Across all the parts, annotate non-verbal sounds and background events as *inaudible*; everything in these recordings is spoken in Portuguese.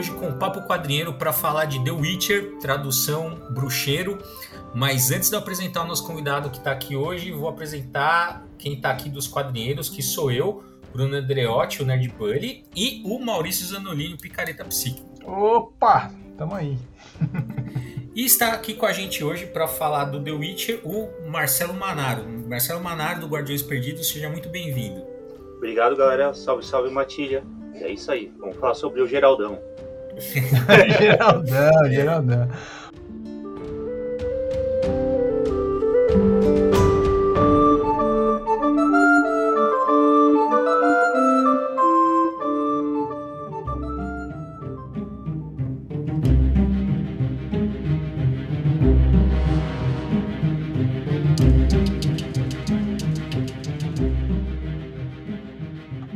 hoje com o Papo Quadrinheiro para falar de The Witcher, tradução bruxeiro. Mas antes de eu apresentar o nosso convidado que está aqui hoje, vou apresentar quem está aqui dos quadrinheiros, que sou eu, Bruno Andreotti, o Nerd Bully, e o Maurício Zanolini, o Picareta Psíquico. Opa, tamo aí. *laughs* e está aqui com a gente hoje para falar do The Witcher, o Marcelo Manaro. Marcelo Manaro, do Guardiões Perdidos, seja muito bem-vindo. Obrigado, galera. Salve, salve, Matilha. É isso aí. Vamos falar sobre o Geraldão. Geraldão, Geraldão.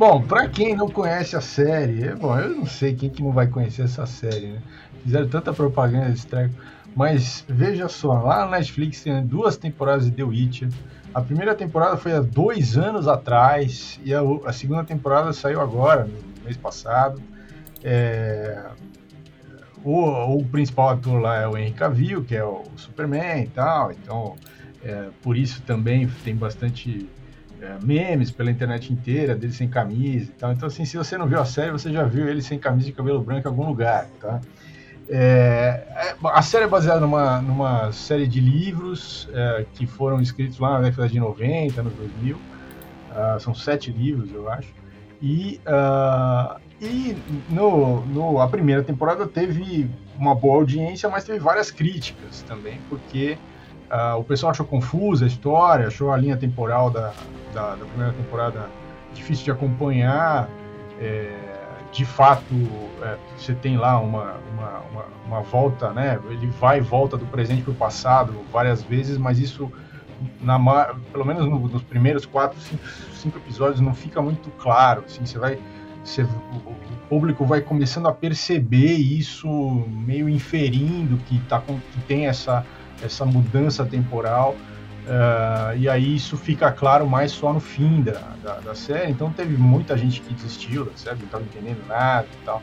Bom, pra quem não conhece a série, é, bom, eu não sei quem que não vai conhecer essa série, né? Fizeram tanta propaganda desse treco. Mas veja só, lá na Netflix tem duas temporadas de The Witcher. A primeira temporada foi há dois anos atrás e a, a segunda temporada saiu agora, no mês passado. É, o, o, principal ator lá é o Henry Cavill, que é o Superman e tal. Então, é, por isso também tem bastante é, memes pela internet inteira, dele sem camisa e tal. Então, assim, se você não viu a série, você já viu ele sem camisa de cabelo branco em algum lugar, tá? É, é a série é baseada numa, numa série de livros é, que foram escritos lá na década de 90, anos 2000. Uh, são sete livros, eu acho. E, uh, e no, no, a primeira temporada teve uma boa audiência, mas teve várias críticas também, porque uh, o pessoal achou confusa a história, achou a linha temporal da, da, da primeira temporada difícil de acompanhar. É, de fato, é, você tem lá uma, uma, uma, uma, volta, né? Ele vai e volta do presente para o passado várias vezes, mas isso, na, pelo menos no, nos primeiros quatro, cinco, cinco, episódios, não fica muito claro. Assim, você vai, você, o público vai começando a perceber isso, meio inferindo que, tá, que tem essa, essa mudança temporal. Uh, e aí isso fica claro mais só no fim da, da, da, série. Então teve muita gente que desistiu da série, não estava entendendo nada e tal.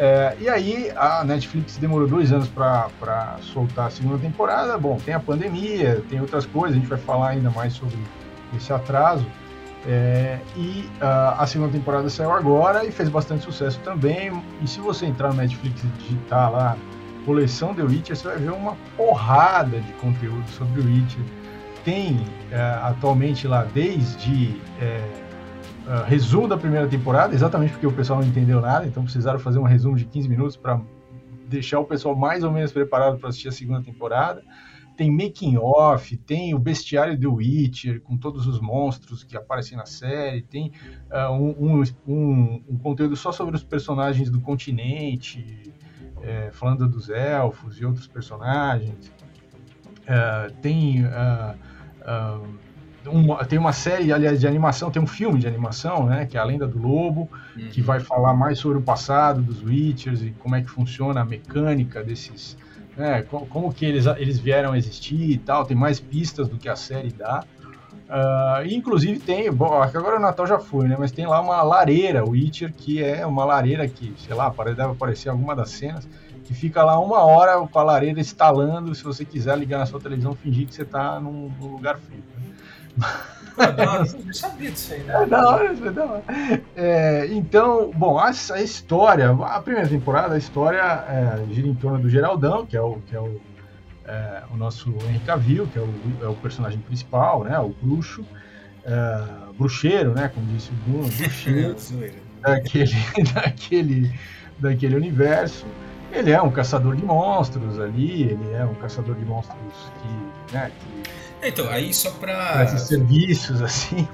É, e aí a Netflix demorou dois anos para soltar a segunda temporada. Bom, tem a pandemia, tem outras coisas, a gente vai falar ainda mais sobre esse atraso. É, e uh, a segunda temporada saiu agora e fez bastante sucesso também. E se você entrar no Netflix e digitar lá coleção The Witcher, você vai ver uma porrada de conteúdo sobre o Witcher tem é, atualmente lá desde é, uh, resumo da primeira temporada, exatamente porque o pessoal não entendeu nada, então precisaram fazer um resumo de 15 minutos para deixar o pessoal mais ou menos preparado para assistir a segunda temporada. Tem making off, tem o bestiário do Witcher com todos os monstros que aparecem na série, tem uh, um, um, um, conteúdo só sobre os personagens do continente, é, falando dos elfos e outros personagens. Uh, tem uh, uma, tem uma série, aliás, de animação, tem um filme de animação, né, que é A Lenda do Lobo, uhum. que vai falar mais sobre o passado dos Witchers e como é que funciona a mecânica desses, né, como, como que eles, eles vieram a existir e tal, tem mais pistas do que a série dá. Uh, inclusive tem, bom, agora o Natal já foi, né? Mas tem lá uma lareira, o Witcher, que é uma lareira que, sei lá, deve aparecer alguma das cenas, que fica lá uma hora com a lareira instalando, se você quiser ligar na sua televisão, fingir que você está num, num, lugar frio. Né? Não sabia disso aí, né? É da hora, é da hora. É, então, bom, a, a, história, a primeira temporada, a história é, gira em torno do Geraldão, que é o, que é o, é, o nosso Henry Cavill, que é o, é o personagem principal, né, o bruxo, é, bruxeiro, né, como disse o Bruno, *laughs* bruxeiro, daquele, *laughs* daquele, daquele universo. Ele é um caçador de monstros ali, ele é um caçador de monstros que, né, que então, aí só para esses serviços assim.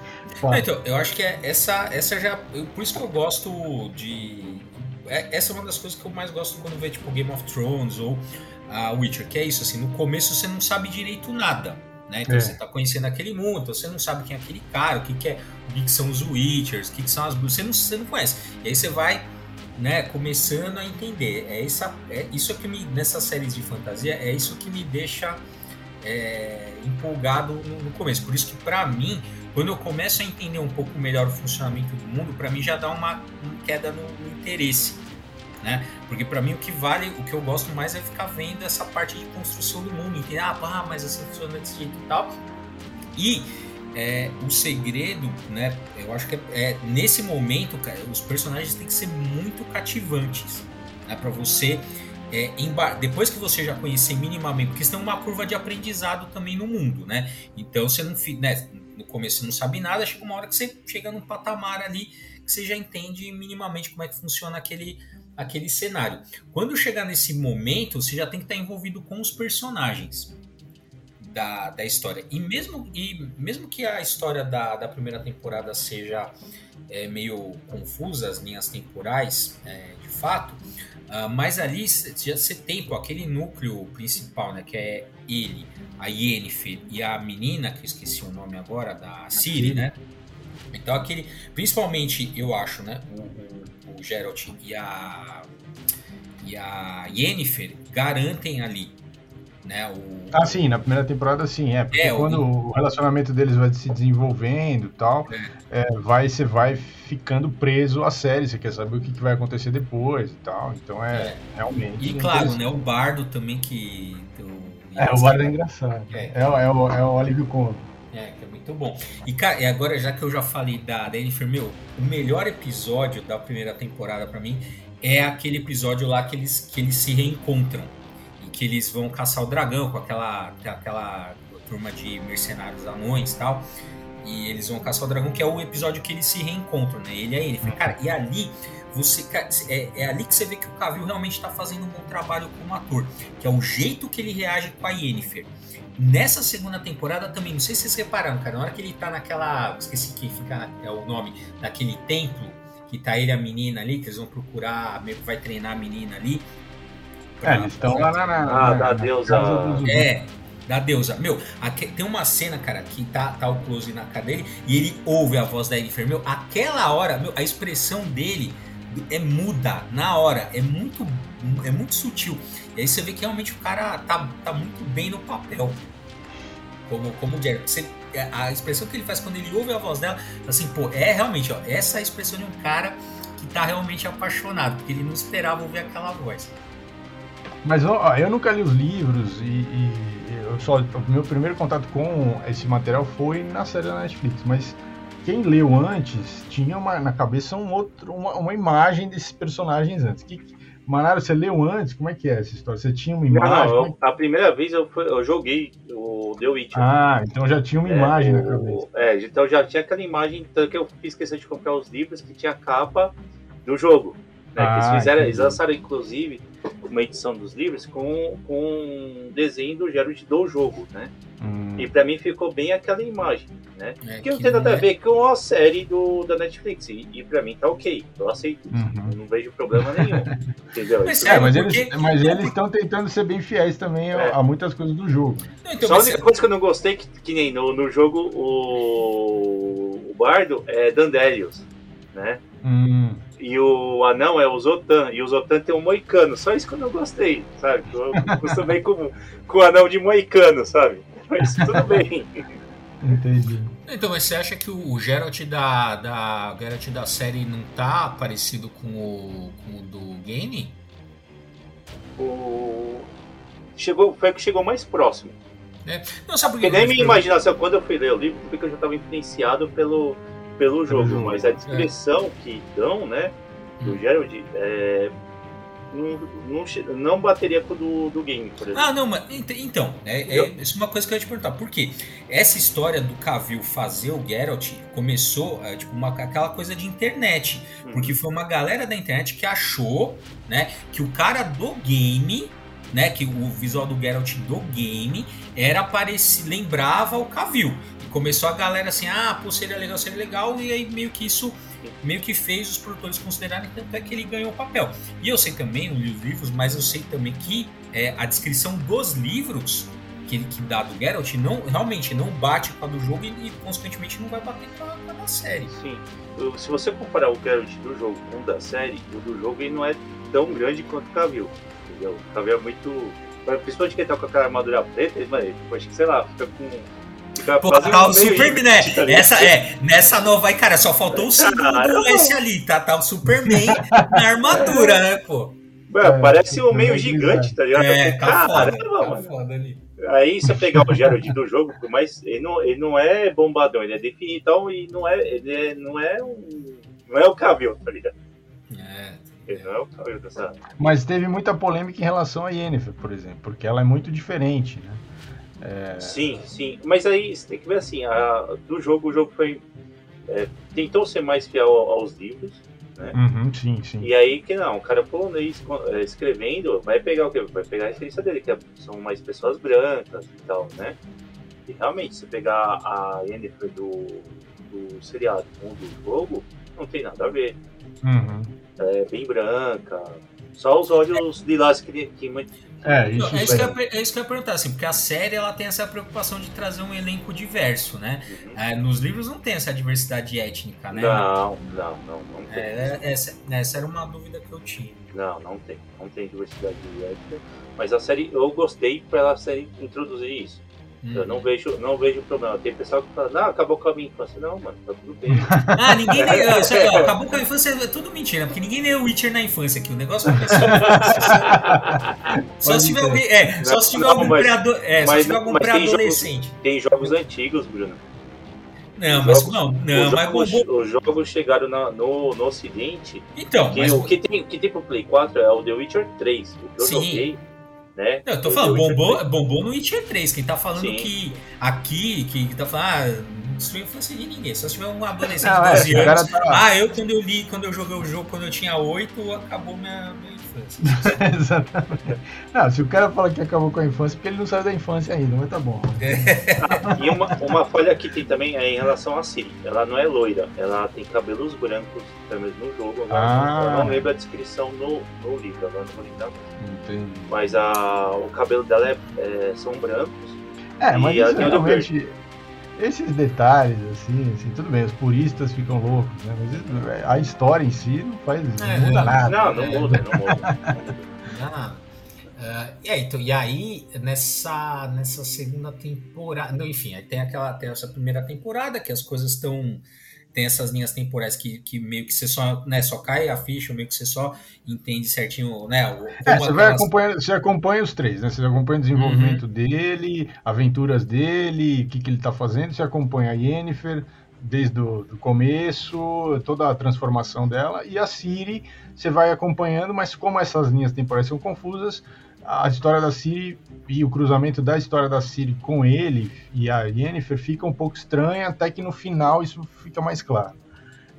então, eu acho que é essa essa já, por isso que eu gosto de é, essa é uma das coisas que eu mais gosto quando vê tipo Game of Thrones ou a Witcher, que é isso assim, no começo você não sabe direito nada. Né? Então é. você está conhecendo aquele mundo, então você não sabe quem é aquele cara, o que, que é, o que, que são os Witchers, o que, que são as você não, você não conhece. E aí você vai né, começando a entender. É, essa, é isso que me, nessas séries de fantasia, é isso que me deixa é, empolgado no, no, começo. Por isso que, para mim, quando eu começo a entender um pouco melhor o funcionamento do mundo, para mim já dá uma, uma queda no, no, interesse. Né? Porque para mim o que vale, o que eu gosto mais é ficar vendo essa parte de construção do mundo, entender, ah, mas assim funciona desse jeito e tal. E é, o segredo, né? Eu acho que é, é, nesse momento, cara, os personagens têm que ser muito cativantes, né? Para você é, depois que você já conhecer minimamente, porque tem uma curva de aprendizado também no mundo, né? Então você não, né, no começo você não sabe nada, chega uma hora que você chega num patamar ali que você já entende minimamente como é que funciona aquele, aquele cenário. Quando chegar nesse momento, você já tem que estar envolvido com os personagens da, da história. E mesmo, e mesmo que a história da, da primeira temporada seja é, meio confusa, as linhas temporais, é, de fato, uh, mas ali já você tem pô, aquele núcleo principal, né, que é ele, a Yennefer e a menina, que eu esqueci o nome agora, da Siri, né? Então aquele, principalmente eu acho, né, o, o, o Geralt e a e a Yennefer garantem ali, né, o Ah, sim, na primeira temporada sim, é, porque é, quando o... o... relacionamento deles vai se desenvolvendo e tal, é. É, vai você vai ficando preso à série, você quer saber o que, que vai acontecer depois e tal, então é, é. realmente E claro, né, o Bardo também que é, o Bardo é engraçado. É, é, é, o, é o alívio cômico. É, é muito bom. E, cara, agora, já que eu já falei da, da Jennifer, meu, o melhor episódio da primeira temporada para mim é aquele episódio lá que eles, que eles se reencontram. E que eles vão caçar o dragão com aquela, aquela turma de mercenários anões e tal. E eles vão caçar o dragão, que é o episódio que eles se reencontram, né? Ele e a Yennefer. Uhum. Cara, e ali você é, é, ali que você vê que o Cavill realmente está fazendo um bom trabalho como ator, que é o jeito que ele reage com a Yennefer. Nessa segunda temporada também, não sei se vocês repararam, cara, na hora que ele tá naquela. Esqueci que fica é o nome, daquele templo, que tá ele e a menina ali, que eles vão procurar, meio que vai treinar a menina ali. É, eles estão lá na. na ah, da deusa. É, da deusa. Meu, aqui, tem uma cena, cara, que tá, tá o close na cara dele e ele ouve a voz da Jennifer. Meu, aquela hora, meu, a expressão dele é muda na hora, é muito, é muito sutil. E aí você vê que realmente o cara tá, tá muito bem no papel. Como, como o Jerry. Você, a expressão que ele faz quando ele ouve a voz dela, assim, pô, é realmente, ó, essa é a expressão de um cara que tá realmente apaixonado, porque ele não esperava ouvir aquela voz. Mas ó, eu nunca li os livros e, e eu só, o meu primeiro contato com esse material foi na série da Netflix, mas quem leu antes tinha uma, na cabeça um outro, uma, uma imagem desses personagens antes. Que, Manaro, você leu antes? Como é que é essa história? Você tinha uma imagem? Não, não, a primeira vez eu, eu joguei o The Witcher. Ah, então já tinha uma é, imagem o, na cabeça. É, então já tinha aquela imagem, tanto que eu fiz questão de comprar os livros que tinha a capa do jogo. Né, ah, que eles fizeram, eles lançaram inclusive uma edição dos livros com, com um desenho do Geralt do jogo, né? Hum. E para mim ficou bem aquela imagem, né? É, que não tem nada é... a ver com a série do, da Netflix. E, e para mim tá ok, eu aceito. Uhum. Eu não vejo problema nenhum. *laughs* entendeu? Mas, é, mas eles mas eles estão tentando ser bem fiéis também é. a, a, muitas coisas do jogo. Não, então, Só a única coisa que eu não gostei, que, que nem no, no jogo o, o Bardo é Dandelios, né? Hum e o anão é o Zotan, e o Zotan tem um moicano. Só isso que eu não gostei, sabe? Eu acostumei com, com o anão de moicano, sabe? Mas tudo bem. Entendi. Então, mas você acha que o Geralt da, da, Geralt da série não tá parecido com o, com o do game? O... Chegou, foi o que chegou mais próximo. É. Não, sabe porque nem minha imaginação, quando eu fui ler o livro, porque eu já estava influenciado pelo, pelo jogo, jogo mas a descrição é. que dão, né, do hum. Gerald, é, não, não, não, bateria com o do, do game, por exemplo. Ah, não, mas então, é, é, isso é uma coisa que eu ia te perguntar. Por quê? Essa história do Cavill fazer o Geralt começou, é, tipo, uma, aquela coisa de internet. Hum. Porque foi uma galera da internet que achou, né, que o cara do game né, que o visual do Geralt do game era parecido, lembrava o Cavill começou a galera assim, ah, pô, seria legal, seria legal, e aí meio que isso meio que fez os produtores considerarem tanto é que ele ganhou o papel. E eu sei também, não li os livros, mas eu sei também que é, a descrição dos livros que que dá do Geralt não, realmente não bate com a do jogo e, e consequentemente não vai bater com a, da série. Sim. Se você comparar o Geralt do jogo com o da série, o do jogo ele não é tão grande quanto o Cavill. Entendeu? O Cavill é muito. Principalmente quem tá com aquela armadura preta, ele, tipo, acho que sei lá, fica com Pô, tá o Superman, né? Essa, é, nessa nova aí, cara, só faltou o símbolo do S ali, tá? Tá o Superman na armadura, né, pô? Mano, parece um meio gigante, tá ligado? É, tá foda, tá foda ali. Aí você pegar o Gerald do jogo, mas ele não, ele não é bombadão, ele é definido então, e não é, ele é, não é um. Não é o Cavill, tá ligado? É. Ele não é o Cavill dessa. Mas teve muita polêmica em relação a Yennefer, por exemplo, porque ela é muito diferente, né? É... Sim, sim. Mas aí você tem que ver assim, a, do jogo, o jogo foi. É, tentou ser mais fiel aos livros, né? Uhum, sim, sim. E aí que não, o cara polonês é, escrevendo vai pegar o quê? Vai pegar a referência dele, que é, são mais pessoas brancas e tal, né? E realmente, se pegar a Yennefer do, do seriado com do jogo, não tem nada a ver. Uhum. É bem branca, só os olhos lilás que, que é, isso, é, isso que eu, é isso que eu ia perguntar, assim, porque a série ela tem essa preocupação de trazer um elenco diverso, né? Uhum. É, nos livros não tem essa diversidade étnica, né? Não, não, não, não tem. É, essa, essa era uma dúvida que eu tinha. Não, não tem, não tem diversidade étnica, mas a série, eu gostei para ela série introduzir isso. Eu não uhum. vejo, não vejo problema. Tem pessoal que fala, não, acabou com a minha infância. Não, mano, tá tudo bem. *laughs* ah, ninguém lê, ó, acabou com a infância é tudo mentira, porque ninguém o Witcher na infância aqui. O negócio é só se tiver alguém. É, só se tiver algum pré-adolescente. É, só se tiver algum pré-adolescente. Tem jogos antigos, Bruno. Não, os mas jogos, não, não, os mas jogos, os jogos chegaram na, no, no ocidente. Então, que, mas... o que tem, que tem pro Play 4 é o The Witcher 3. O que eu Sim. joguei né? Não, eu tô falando, bombou, bombou no Witcher 3. Quem tá falando Sim. que aqui, que, que tá falando, ah, não influencia de ninguém. Só se tiver um adolescente de 12 é, anos. Tá... Ah, eu quando eu li, quando eu joguei o jogo, quando eu tinha 8, acabou minha, minha infância. *laughs* Exatamente. Não, se o cara fala que acabou com a infância, porque ele não saiu da infância ainda, mas tá bom. *laughs* e uma, uma falha que tem também é em relação a Siri. Ela não é loira, ela tem cabelos brancos, pelo menos no jogo. Agora, ah. Eu não lembro a descrição no, no livro, agora não vou lembrar. Entendi. Mas a, o cabelo dela é, é são brancos. É, mas isso, realmente, esses detalhes, assim, assim, tudo bem, os puristas ficam loucos, né? Mas a história em si não faz. É, não muda nada. Não, não muda, não muda. *laughs* ah, uh, é, então, e aí, nessa, nessa segunda temporada. Não, enfim, aí tem aquela tem essa primeira temporada que as coisas estão tem essas linhas temporais que, que meio que você só, né, só cai a ficha, meio que você só entende certinho, né? É, você, vai acompanhando, você acompanha os três, né? Você acompanha o desenvolvimento uhum. dele, aventuras dele, o que, que ele está fazendo, você acompanha a Yennefer desde o do começo, toda a transformação dela, e a Siri você vai acompanhando, mas como essas linhas temporais são confusas, a história da Siri e o cruzamento da história da Siri com ele e a Yennefer fica um pouco estranha, até que no final isso fica mais claro.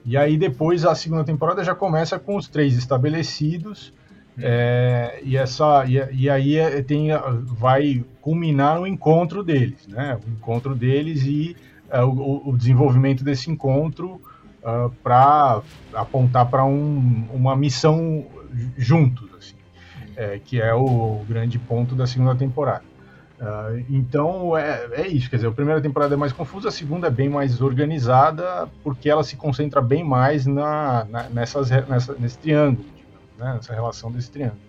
E aí depois a segunda temporada já começa com os três estabelecidos, hum. é, e, essa, e, e aí é, tem, vai culminar o encontro deles, né? O encontro deles e é, o, o, desenvolvimento desse encontro uh, para apontar para um, uma missão juntos é, que é o grande ponto da segunda temporada. Uh, então é, é isso, quer dizer, a primeira temporada é mais confusa, a segunda é bem mais organizada, porque ela se concentra bem mais na, na nessas, nessa, nesse triângulo, né, nessa relação desse triângulo.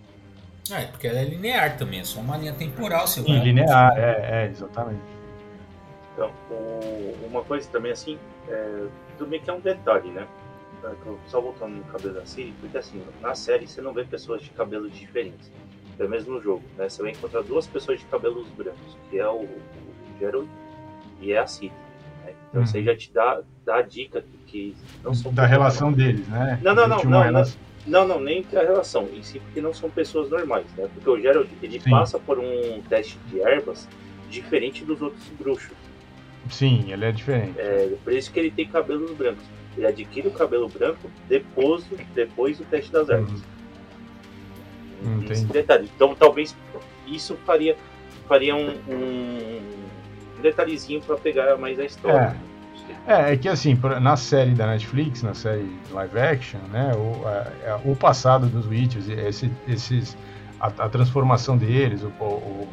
É, porque ela é linear também, é só uma linha temporal. Sim, vai... linear, é, é, exatamente. Então, uma coisa também assim, é, tudo bem que é um detalhe, né? Só voltando no cabelo da Siri, porque assim, na série você não vê pessoas de cabelos diferentes. Até mesmo no jogo, né? Você vai encontrar duas pessoas de cabelos brancos, que é o, o Geralt e é a Siri. Né? Então uhum. você já te dá, dá a dica que não são. Da relação normais. deles, né? Não, não, não, não, relação... não, não, nem a relação, em si, porque não são pessoas normais, né? Porque o Geralt, ele Sim. passa por um teste de ervas diferente dos outros bruxos. Sim, ele é diferente. É, por isso que ele tem cabelos brancos. Ele adquire o cabelo branco depois, depois do teste das ervas. Hum. Detalhe. Então talvez isso faria, faria um, um, detalhezinho para pegar mais a história. É. é. É, que assim, na série da Netflix, na série live action, né, o, a, o passado dos Witches, esse, esses, a, a transformação deles, o, o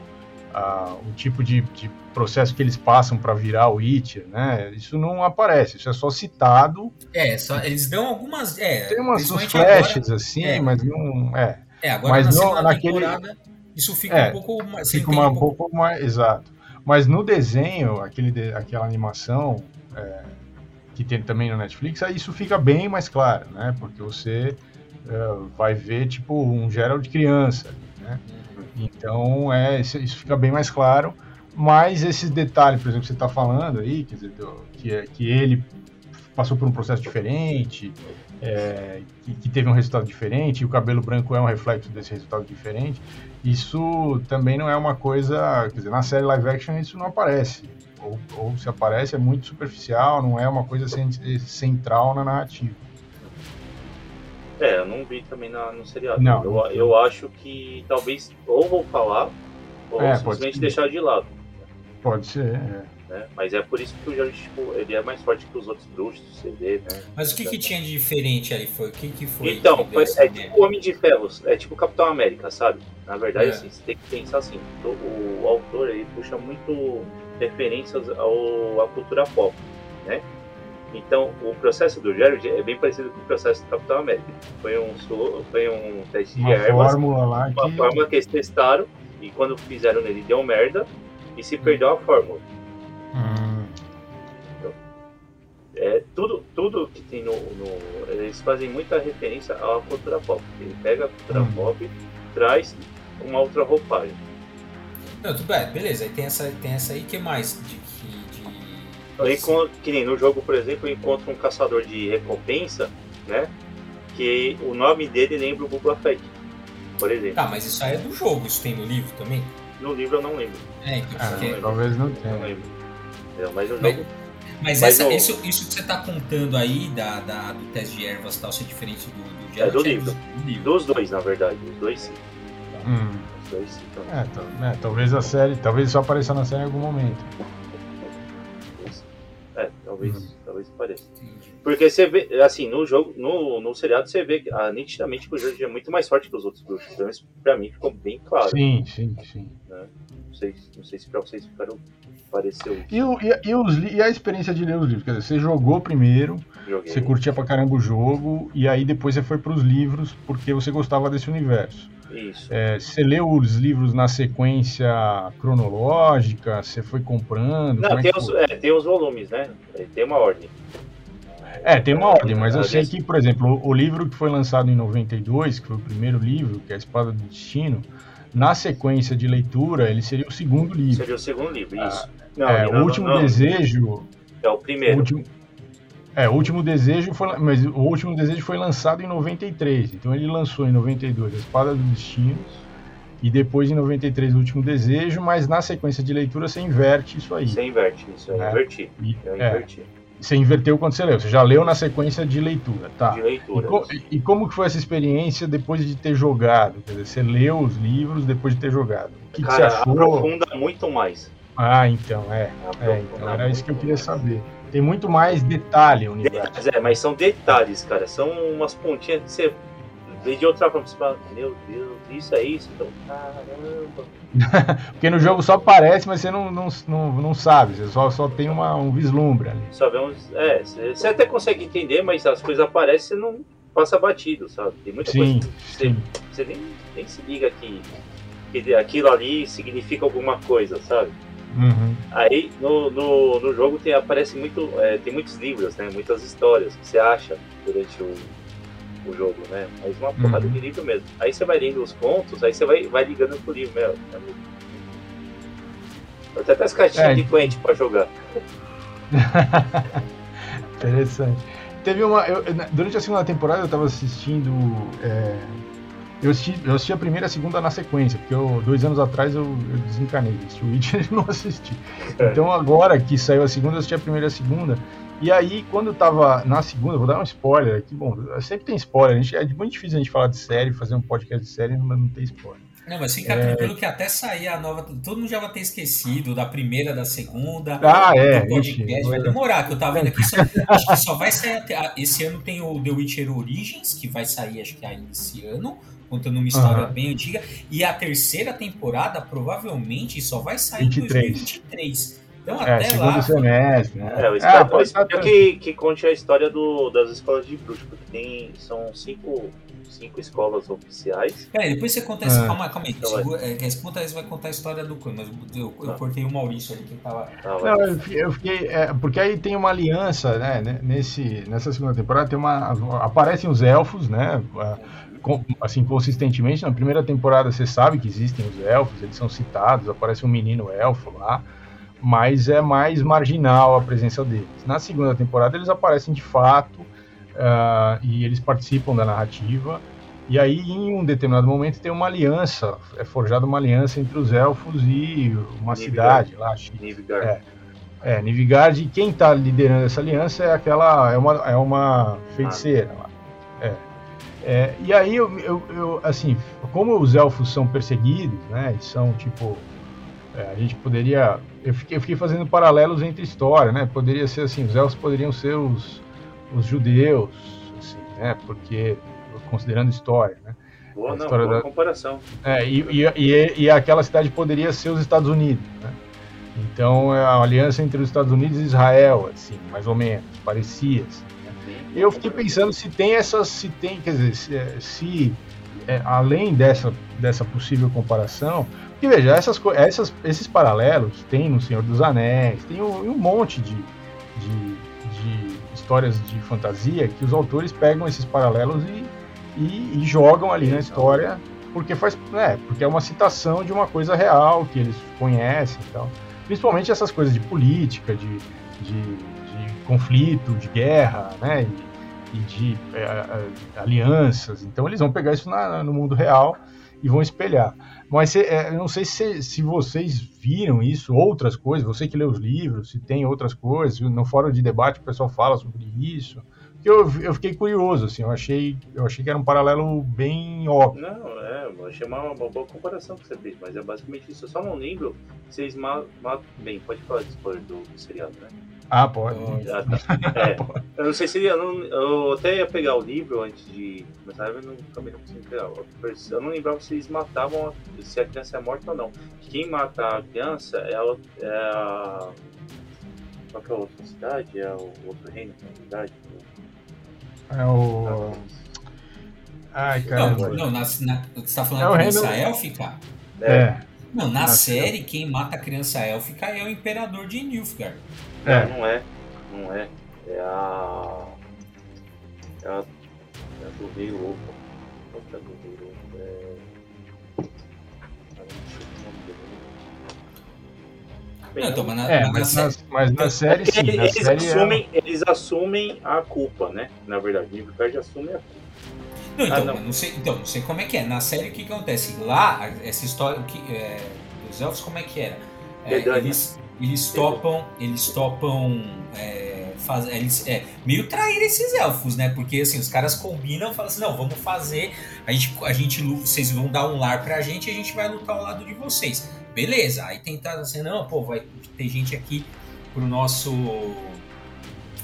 o tipo de, de, processo que eles passam para virar o Witcher, né? Isso não aparece, isso é só citado. É, só, eles dão algumas. É, Tem umas flashes agora, assim, é, mas não. É, é agora mas na não, naquele. Isso fica é, um pouco mais. Fica uma, um pouco mais. Exato. Mas no desenho, aquele de, aquela animação é, que tem também no Netflix, aí isso fica bem mais claro, né? Porque você é, vai ver, tipo, um Gerald criança, né? Então, é, isso, isso, fica bem mais claro. Mas esses detalhes, por exemplo, que você está falando aí, quer dizer, que, é, que ele passou por um processo diferente, é, que, que, teve um resultado diferente, e o cabelo branco é um reflexo desse resultado diferente, isso também não é uma coisa. Quer dizer, na série live action isso não aparece. Ou, ou se aparece é muito superficial, não é uma coisa central na narrativa. É, eu não vi também na, no seriado. Não, eu, eu acho que talvez ou vou falar, ou é, simplesmente deixar de lado. Pode ser, é né? Mas é por isso que o Jorge, tipo, ele é mais forte que os outros bruxos do CD, né? Mas o que, que tinha de diferente ali? Foi? O que, que foi? Então, foi, é tipo o Homem de Ferro, é tipo o Capitão América, sabe? Na verdade, é. assim, você tem que pensar assim, o, o autor ele puxa muito referências ao, à cultura pop, né? Então, o processo do Jared é bem parecido com o processo do Capitão América. Foi um, foi um teste uma de ervas, fórmula lá uma que... fórmula que eles testaram e quando fizeram nele deu merda e se perdeu a fórmula. Hum. É, tudo, tudo que tem no, no, Eles fazem muita referência à cultura pop. Ele pega a cultura hum. pop traz uma outra roupagem. Não, tudo bem, beleza. Aí tem essa, tem essa aí, que mais? De, de... que nem no jogo, por exemplo, eu encontro um caçador de recompensa, né? Que o nome dele lembra o Boba Fett, por exemplo. Tá, mas isso aí é do jogo, isso tem no livro também? No livro eu não lembro. É, então, ah, porque... talvez não tenha. Não lembro. Mas o jogo. Mas, mas essa, isso, isso que você está contando aí da, da, do teste de ervas tal ser diferente do, do? É do livro. do livro. Dos dois, na verdade. Os dois sim. Hum. Os dois sim. É, é, talvez a série. Talvez só apareça na série em algum momento. Talvez, hum. talvez pareça. Porque você vê, assim, no jogo, no, no seriado, você vê ah, nitidamente que o Jorge é muito mais forte que os outros bruxos. Então, isso pra mim ficou bem claro. Sim, sim, sim. Né? Não, sei, não sei se pra vocês ficaram pareceu E, e, e, os, e a experiência de ler os livros? Quer dizer, você jogou primeiro, Joguei. você curtia pra caramba o jogo, e aí depois você foi pros livros porque você gostava desse universo. Isso. É, você leu os livros na sequência cronológica? Você foi comprando? Não, é tem, os, é, tem os volumes, né? Tem uma ordem. É, tem uma ordem, mas eu sei que, por exemplo, o livro que foi lançado em 92, que foi o primeiro livro, que é a Espada do Destino, na sequência de leitura, ele seria o segundo livro. Seria o segundo livro, isso. Ah, não, é, não, o último não, desejo. É o primeiro. O último, é, o último desejo foi, mas o último desejo foi lançado em 93. Então ele lançou em 92 a Espada dos Destinos e depois em 93 o último desejo, mas na sequência de leitura você inverte isso aí. Você inverte isso, eu é, inverti. E, eu é, inverti. Você inverteu quando você leu, você já leu na sequência de leitura, tá? De leitura. E, co e, como que foi essa experiência depois de ter jogado? Quer dizer, você leu os livros depois de ter jogado. O que, Cara, que você achou? aprofunda muito mais. Ah, então, é. é então, era isso que eu queria saber. Tem muito mais detalhe o universo. Detalhes, é, mas são detalhes, cara. São umas pontinhas que você vê de outra forma. Você fala, meu Deus, isso é isso? Então, caramba. *laughs* Porque no jogo só aparece, mas você não, não, não, não sabe. Você só, só tem uma, um vislumbre ali. Só vê uns, é, você até consegue entender, mas as coisas aparecem e você não passa batido, sabe? Tem muita sim, coisa que você, você nem, nem se liga que, que aquilo ali significa alguma coisa, sabe? Uhum. Aí no, no, no, jogo tem, aparece muito, é, tem muitos livros, né? Muitas histórias que você acha durante o, o jogo, né? Mas uma porrada uhum. de livro mesmo. Aí você vai lendo os contos, aí você vai, vai ligando pro livro, meu. Eu tenho até as caixinhas é. de Quente pra jogar. *laughs* Interessante. Teve uma. Eu, durante a segunda temporada eu tava assistindo. É eu assisti, eu assisti a primeira e a segunda na sequência, porque eu, dois anos atrás eu, eu desencanei. Assisti *laughs* o Witcher e não assisti. É. Então agora que saiu a segunda, eu assisti a primeira e a segunda. E aí, quando eu tava na segunda, vou dar um spoiler aqui, bom, sempre tem spoiler, a gente, é muito difícil a gente falar de série, fazer um podcast de série, mas não tem spoiler. Não, mas fica é... tranquilo que até sair a nova. Todo mundo já vai ter esquecido da primeira, da segunda. Ah, é. Do podcast. vai demorar, que eu tava vendo aqui. Só, acho que só vai sair. Esse ano tem o The Witcher Origins, que vai sair, acho que ainda esse ano contando uma história uhum. bem antiga. E a terceira temporada provavelmente só vai sair 23. em 2023. Então é, até lá. Semestre, né? É, eu espero, ah, eu espero que, que conte a história do, das escolas de bruxo, porque tem, são cinco, cinco escolas oficiais. É, depois você conta isso. Ah. Calma, calma aí. Então, é, conta, você vai contar a história do mas eu, eu, ah. cortei o Maurício ali que tava. Tá, Não, eu, eu fiquei. É, porque aí tem uma aliança, né? Nesse, nessa segunda temporada tem uma. Aparecem os elfos, né? Assim, consistentemente. Na primeira temporada você sabe que existem os elfos, eles são citados, aparece um menino elfo lá, mas é mais marginal a presença deles. Na segunda temporada eles aparecem de fato uh, e eles participam da narrativa. E aí, em um determinado momento, tem uma aliança, é forjada uma aliança entre os elfos e uma Nivigard. cidade lá. Nivigard. É, é, Nivigard, e quem está liderando essa aliança é aquela, é uma, é uma feiticeira lá. É. E aí, eu, eu, eu, assim, como os elfos são perseguidos, né, e são tipo, é, a gente poderia, eu fiquei, eu fiquei fazendo paralelos entre história, né, poderia ser assim, os elfos poderiam ser os, os judeus, assim, né, porque, considerando história, né. Boa, não, boa da... comparação. É, e, e, e, e, aquela cidade poderia ser os Estados Unidos, né. Então, é a aliança entre os Estados Unidos e Israel, assim, mais ou menos, parecia, assim. Eu fiquei pensando se tem essas, se tem, quer dizer, se, é, se é, além dessa, dessa possível comparação, porque veja, essas, essas, esses paralelos tem no Senhor dos Anéis, tem um, um monte de, de, de, histórias de fantasia que os autores pegam esses paralelos e, e, e jogam ali na história porque faz, né, porque é uma citação de uma coisa real que eles conhecem e tal. Principalmente essas coisas de política, de, de conflito, de guerra, né? E, e de é, alianças. Então eles vão pegar isso na, no mundo real e vão espelhar. Mas é, eu não sei se, se vocês viram isso, outras coisas, você que lê os livros, se tem outras coisas, no fórum de debate o pessoal fala sobre isso. Eu, eu fiquei curioso, assim, eu achei, eu achei que era um paralelo bem óbvio. Não, é, eu achei uma, uma boa comparação que você fez, mas é basicamente isso. Eu só não lembro vocês matam. Bem, pode falar de spoiler do, do seriado, né? Ah, pode. Ah, *laughs* tá. é, eu não sei se eu, não, eu até ia pegar o livro antes de começar, eu não, também não consegui pegar. Eu não lembrava se eles matavam, se a criança é morta ou não. Quem mata a criança é, a, é a. Qual que é a outra cidade? É o outro reino, na verdade? É o. Ai, cara. Não, não na, na, você tá falando é da criança reino... élfica? É. é. Não, na, na série, quem mata a criança élfica é o imperador de Nilfgaard. É. Não, não é. Não é. É a. É a. É a do Rei Lobo. É a do Rei Lobo? É. Não, então, mas na, é, mas, na, mas na série sim. Na eles, série assumem, é... eles assumem a culpa, né? Na verdade, o Nilfgaard assume a culpa. Não, então, ah, não. não. sei, então, não sei como é que é. Na série, o que, que acontece? Lá, essa história o que, é, dos elfos, como é que era? É, eles, eles topam, eles topam é, faz, eles, é, meio trair esses elfos, né? Porque assim, os caras combinam, falam assim, não, vamos fazer, a gente, a gente, vocês vão dar um lar pra gente e a gente vai lutar ao lado de vocês. Beleza, aí tentar assim, não, pô, vai ter gente aqui pro nosso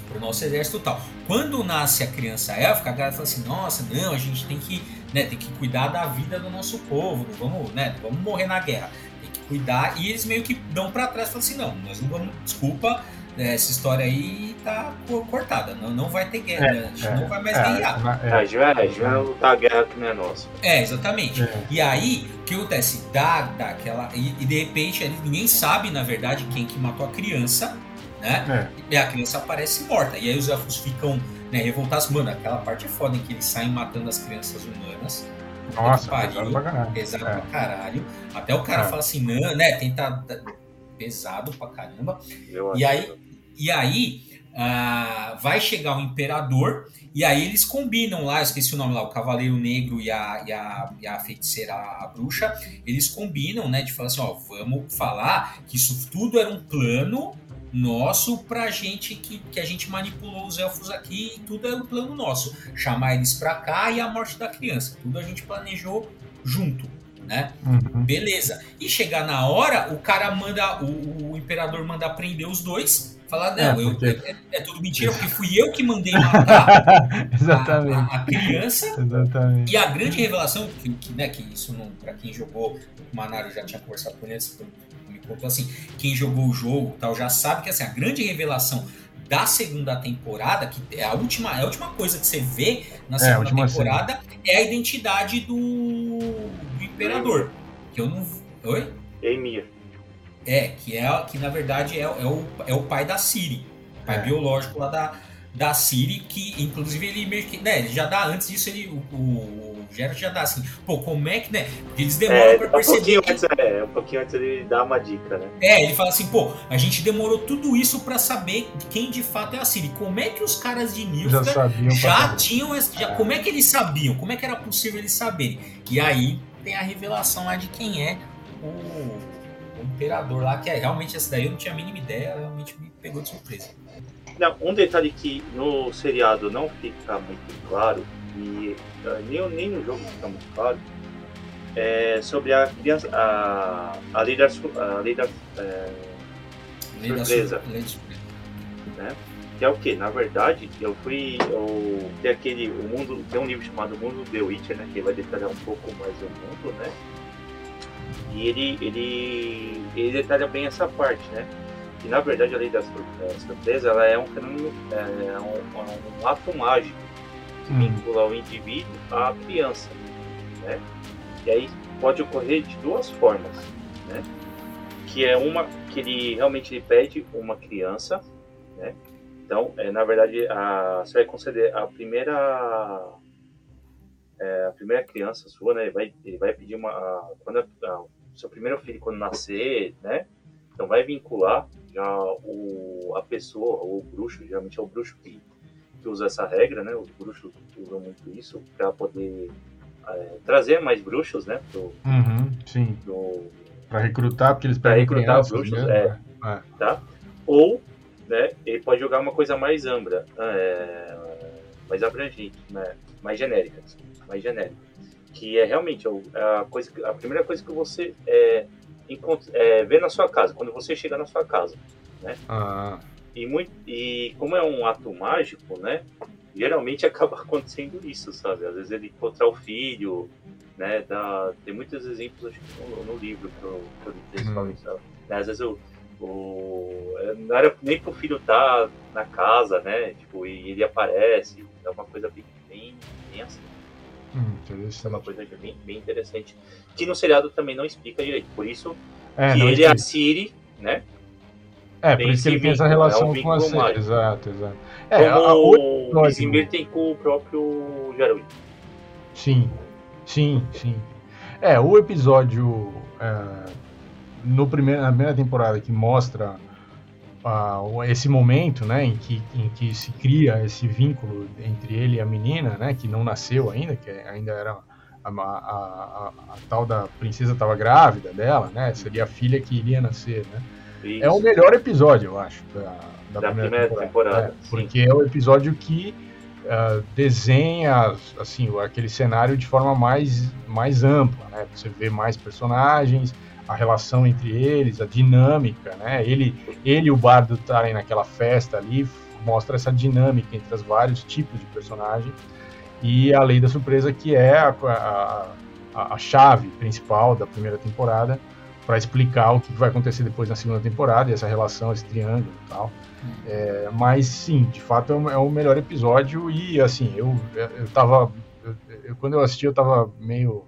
pro nosso exército e tal. Quando nasce a criança élfica, a galera fala assim, nossa, não, a gente tem que, né, tem que cuidar da vida do nosso povo, não vamos, né, vamos morrer na guerra cuidar. E eles meio que dão para trás e falam assim: não, nós não vamos, desculpa, né, essa história aí tá cortada, não, não vai ter guerra, é, a gente é, não vai mais é, guerrear. É, a gente vai, a gente vai lutar a guerra que não é nossa. É, exatamente. É. E aí, o que acontece? Dá, dá aquela. E, e, de repente ninguém sabe, na verdade, quem que matou a criança, né? É. E a criança aparece morta. E aí os elfos ficam né, revoltados. Mano, aquela parte é foda em que eles saem matando as crianças humanas. Nossa, pariu, pra caralho. Pesado é. pra caralho. Até o cara é. fala assim, não, né? Tenta. Pesado pra caramba. e aí, e aí uh, vai chegar o imperador. E aí eles combinam lá, esqueci o nome lá, o Cavaleiro Negro e a, e a, e a feiticeira, a bruxa, eles combinam, né, de falar assim, ó, vamos falar que isso tudo era um plano nosso pra gente que, que a gente manipulou os elfos aqui e tudo é um plano nosso. Chamar eles pra cá e a morte da criança. Tudo a gente planejou junto, né? Uhum. Beleza. E chegar na hora, o cara manda, o, o imperador manda prender os dois. Falar, não, é, porque... eu, é, é, tudo mentira, porque fui eu que mandei matar. *laughs* A, a, criança. Exatamente. E a grande revelação, que, que, né, que isso não, pra quem jogou, o Manaro já tinha conversado com eles, então, assim, quem jogou o jogo tal já sabe que assim, a grande revelação da segunda temporada, que é a última, é a última coisa que você vê na é, segunda é, temporada, cena. é a identidade do, do Imperador. Que eu não. Oi? Emir. É, que é que na verdade é, é, o, é o pai da Siri. Pai é. biológico lá da, da Siri, que inclusive ele meio que. Né, ele já dá, antes disso, ele. O, o Geralt já dá assim, pô, como é que, né? Eles demoram é, pra perceber. Um pouquinho, que... antes, é, um pouquinho antes ele dá uma dica, né? É, ele fala assim, pô, a gente demorou tudo isso pra saber quem de fato é a Siri. Como é que os caras de Nilfgaard já, sabiam já tinham. Já, é. Como é que eles sabiam? Como é que era possível eles saberem? E aí tem a revelação lá de quem é o, o imperador lá, que é realmente essa daí eu não tinha a mínima ideia, realmente me pegou de surpresa. Não, um detalhe que no seriado não fica muito claro, e uh, nem, nem no jogo fica muito claro, é sobre a criança, a, a lei da, a lei da, é, lei surpresa. Da lei né? Que é o que? Na verdade, eu fui. Eu, tem aquele. O mundo. Tem um livro chamado Mundo The Witcher, né? Que vai detalhar um pouco mais o mundo, né? E ele, ele, ele detalha bem essa parte, né? Que na verdade a lei da surpresa ela é um fenômeno, é, é um, é um ato mágico que hum. vincula o indivíduo à criança, né? E aí pode ocorrer de duas formas, né? Que é uma que ele realmente ele pede uma criança, né? Então, é, na verdade, a, você vai conceder a primeira é, a primeira criança sua, né? Ele vai, ele vai pedir uma a, quando a, a, seu primeiro filho quando nascer, né? Então vai vincular já o, a pessoa, ou o bruxo, geralmente é o bruxo que, que usa essa regra, né? Os bruxos usam muito isso para poder é, trazer mais bruxos, né? Pro, uhum, sim. Para recrutar, porque eles pegam recrutar bruxos, mesmo, é, é, Tá? Ou, né? Ele pode jogar uma coisa mais ampla, é, mais abrangente, né? Mais genérica, mais genérica, que é realmente a coisa, a primeira coisa que você é, é, ver na sua casa, quando você chegar na sua casa, né? Ah. E, muito, e como é um ato mágico, né? Geralmente *laughs* acaba acontecendo isso, sabe? Às vezes ele encontrar o filho, né? Dá, tem muitos exemplos no, no livro que eu, que eu li, hum. né? Às vezes eu, o, não era nem pro filho estar tá na casa, né? Tipo, e ele aparece, é uma coisa bem, bem, bem assim. Hum, é uma coisa bem, bem, interessante. Que no seriado também não explica direito. Por isso é, que ele explica. é a Siri, né? É, por isso que ele tem essa relação é com a Siri. Exato, exato. É, Como o Vizimir tem com o próprio Geralt. Sim, sim, sim. É, o episódio é, no primeiro, na primeira temporada que mostra uh, esse momento, né, em que, em que se cria esse vínculo entre ele e a menina, né, que não nasceu ainda, que ainda era a, a, a, a tal da princesa estava grávida dela, né, seria a filha que iria nascer, né. Isso. É o melhor episódio, eu acho, da, da, da primeira, primeira, temporada, temporada é, porque é o episódio que uh, desenha assim aquele cenário de forma mais mais ampla, né? Você vê mais personagens, a relação entre eles, a dinâmica, né? Ele, ele e o bardo estarem naquela festa ali mostra essa dinâmica entre os vários tipos de personagem e a lei da surpresa que é a, a, a chave principal da primeira temporada para explicar o que vai acontecer depois na segunda temporada e essa relação, esse triângulo e tal. É, mas sim, de fato é o, é melhor episódio e assim eu eu tava eu, eu, quando eu assisti eu tava meio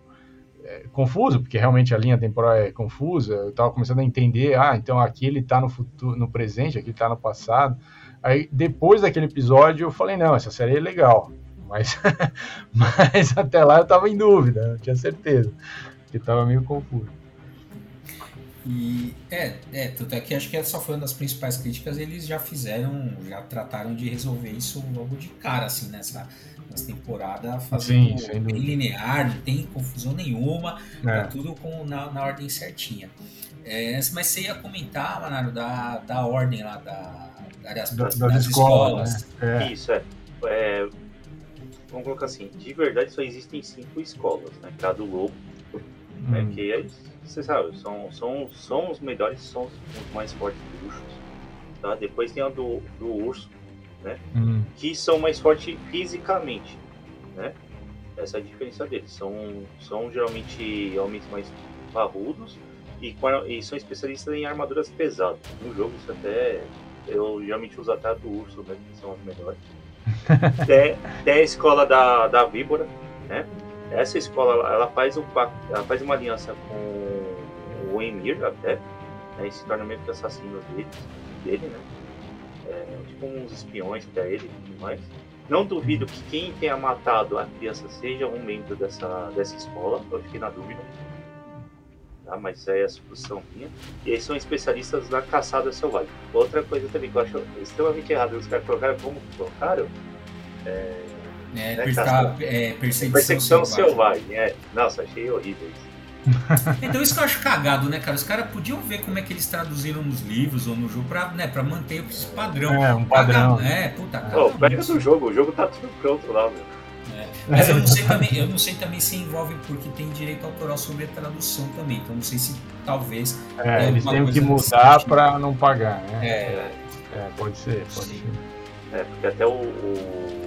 é, confuso, porque realmente a linha temporal é confusa. Eu estava começando a entender, ah, então aqui ele está no futuro, no presente, aqui está no passado. Aí depois daquele episódio eu falei, não, essa série é legal. Mas, *laughs* mas até lá eu estava em dúvida, não tinha certeza, porque estava meio confuso. E é, é, tanto é que acho que essa foi uma das principais críticas, eles já fizeram, já trataram de resolver isso logo de cara, assim, nessa, nessa temporada, fazendo Sim, bem linear, não tem confusão nenhuma, é. tá tudo com, na, na ordem certinha. É, mas você ia comentar, Manaro, da, da ordem lá, da, aliás, da, das, das escolas. escolas. Né? É. Isso, é. é. Vamos colocar assim, de verdade só existem cinco escolas, né? Cada lobo, né? hum. né? Que é você sabe, são, são, são os melhores, são os mais fortes bruxos. Tá? Depois tem a do, do urso, né? Uhum. Que são mais fortes fisicamente, né? Essa é a diferença deles. São, são geralmente homens mais parrudos e, e são especialistas em armaduras pesadas. No jogo isso até eu geralmente uso até a do urso, né, que são as melhores. *laughs* tem, tem a escola da, da víbora, né? Essa escola ela faz, um, ela faz uma aliança com o Emir até, né, e se torna meio que assassino dele, dele né? É, tipo uns espiões para ele e tudo mais. Não duvido que quem tenha matado a criança seja um membro dessa, dessa escola, eu fiquei na dúvida. Tá? Mas aí é a suposição minha. E eles são especialistas na caçada selvagem. Outra coisa também que eu acho extremamente errado, os caras colocaram como colocaram. É, é, né, é perseguição, perseguição selvagem. selvagem. É. Nossa, achei horrível isso. *laughs* então isso que eu acho cagado, né, cara? Os caras podiam ver como é que eles traduziram nos livros ou no jogo pra, né, pra manter esse padrão. É, um padrão. É, puta, cara. Oh, pega do jogo, o jogo tá tudo pronto lá, meu. É. Mas eu não sei também, eu não sei também se envolve porque tem direito autoral sobre a tradução também. Então não sei se talvez. É, eles têm que mudar para não pagar, né? É. é, pode ser, pode Sim. ser. É, porque até o, o,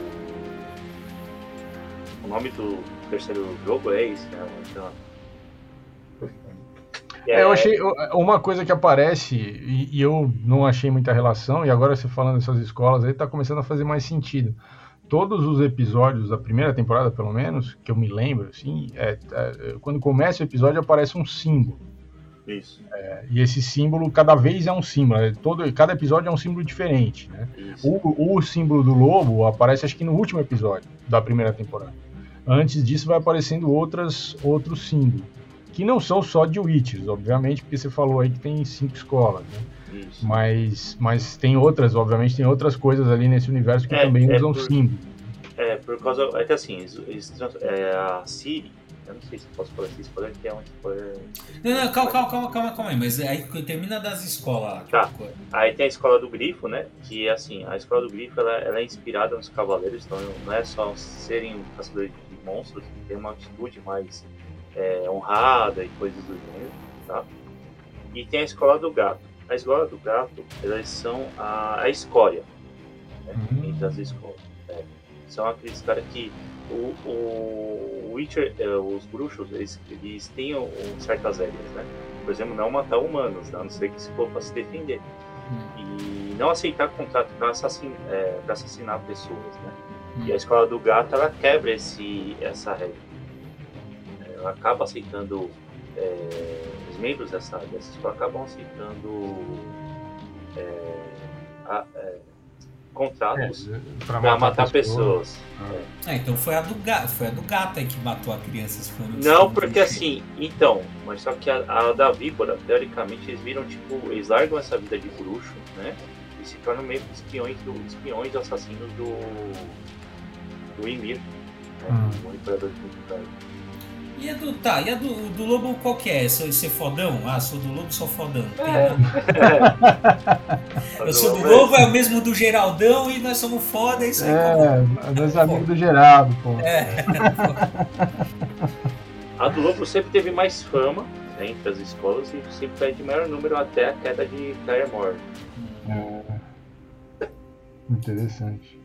o nome do terceiro jogo é esse, né? Então, é, eu achei uma coisa que aparece e, e, eu não achei muita relação, e agora você falando dessas escolas aí tá começando a fazer mais sentido. Todos os episódios da primeira temporada, pelo menos, que eu me lembro, assim, é, é, quando começa o episódio aparece um símbolo. Isso. É, e esse símbolo, cada vez é um símbolo. É, todo, cada episódio é um símbolo diferente. Né? O, o símbolo do lobo aparece, acho que no último episódio da primeira temporada. Antes disso, vai aparecendo outras, outros símbolos que não são só de Witches, obviamente, porque você falou aí que tem cinco escolas, né? Isso. Mas, mas tem outras, obviamente, tem outras coisas ali nesse universo que é, também é usam por, símbolos. É, por causa. É que assim, eles, é, a Siri, eu não sei se posso falar esse spoiler, que é um spoiler. Não, não, calma, calma, calma, calma, calma aí, mas aí termina das escolas. Tá. Aí tem a escola do Grifo, né? Que assim, a escola do Grifo ela, ela é inspirada nos cavaleiros, então não é só serem caçadores de monstros, tem uma atitude mais é, honrada e coisas do gênero, tá? E tem a escola do gato. A escola do gato, elas são a, a escória né, uhum. entre as escolas. São aqueles caras que o, o Witcher, é, os bruxos, eles, eles têm um, certas regras, né? Por exemplo, não matar humanos, né? a não ser que se for para se defender. Uhum. E não aceitar contrato para assassin, é, assassinar pessoas, né? Uhum. E a escola do gato, ela quebra esse, essa regra acaba aceitando, é, os membros dessa, dessa escola acabam aceitando é, a, é, contratos é, para matar, matar, pessoas. pessoas. Ah. então foi a do gato, foi a do gato aí que matou a criança. Não, porque assim, então, mas só que a, a, da víbora, teoricamente, eles viram, tipo, eles largam essa vida de bruxo, né? E se tornam meio que espiões, do, espiões assassinos do, do Emir, né? Hum. O imperador de e a do, tá, e a do, do lobo qual que é? Sou ser fodão? Ah, sou do lobo, sou fodão. Né? *laughs* Eu sou do lobo, é o mesmo do Geraldão e nós somos foda, é isso aí. É, nós amigos do Geraldo, pô. É. *laughs* a do lobo sempre teve mais fama né, entre as escolas e sempre foi de maior número até a queda de Claremore. É. Interessante.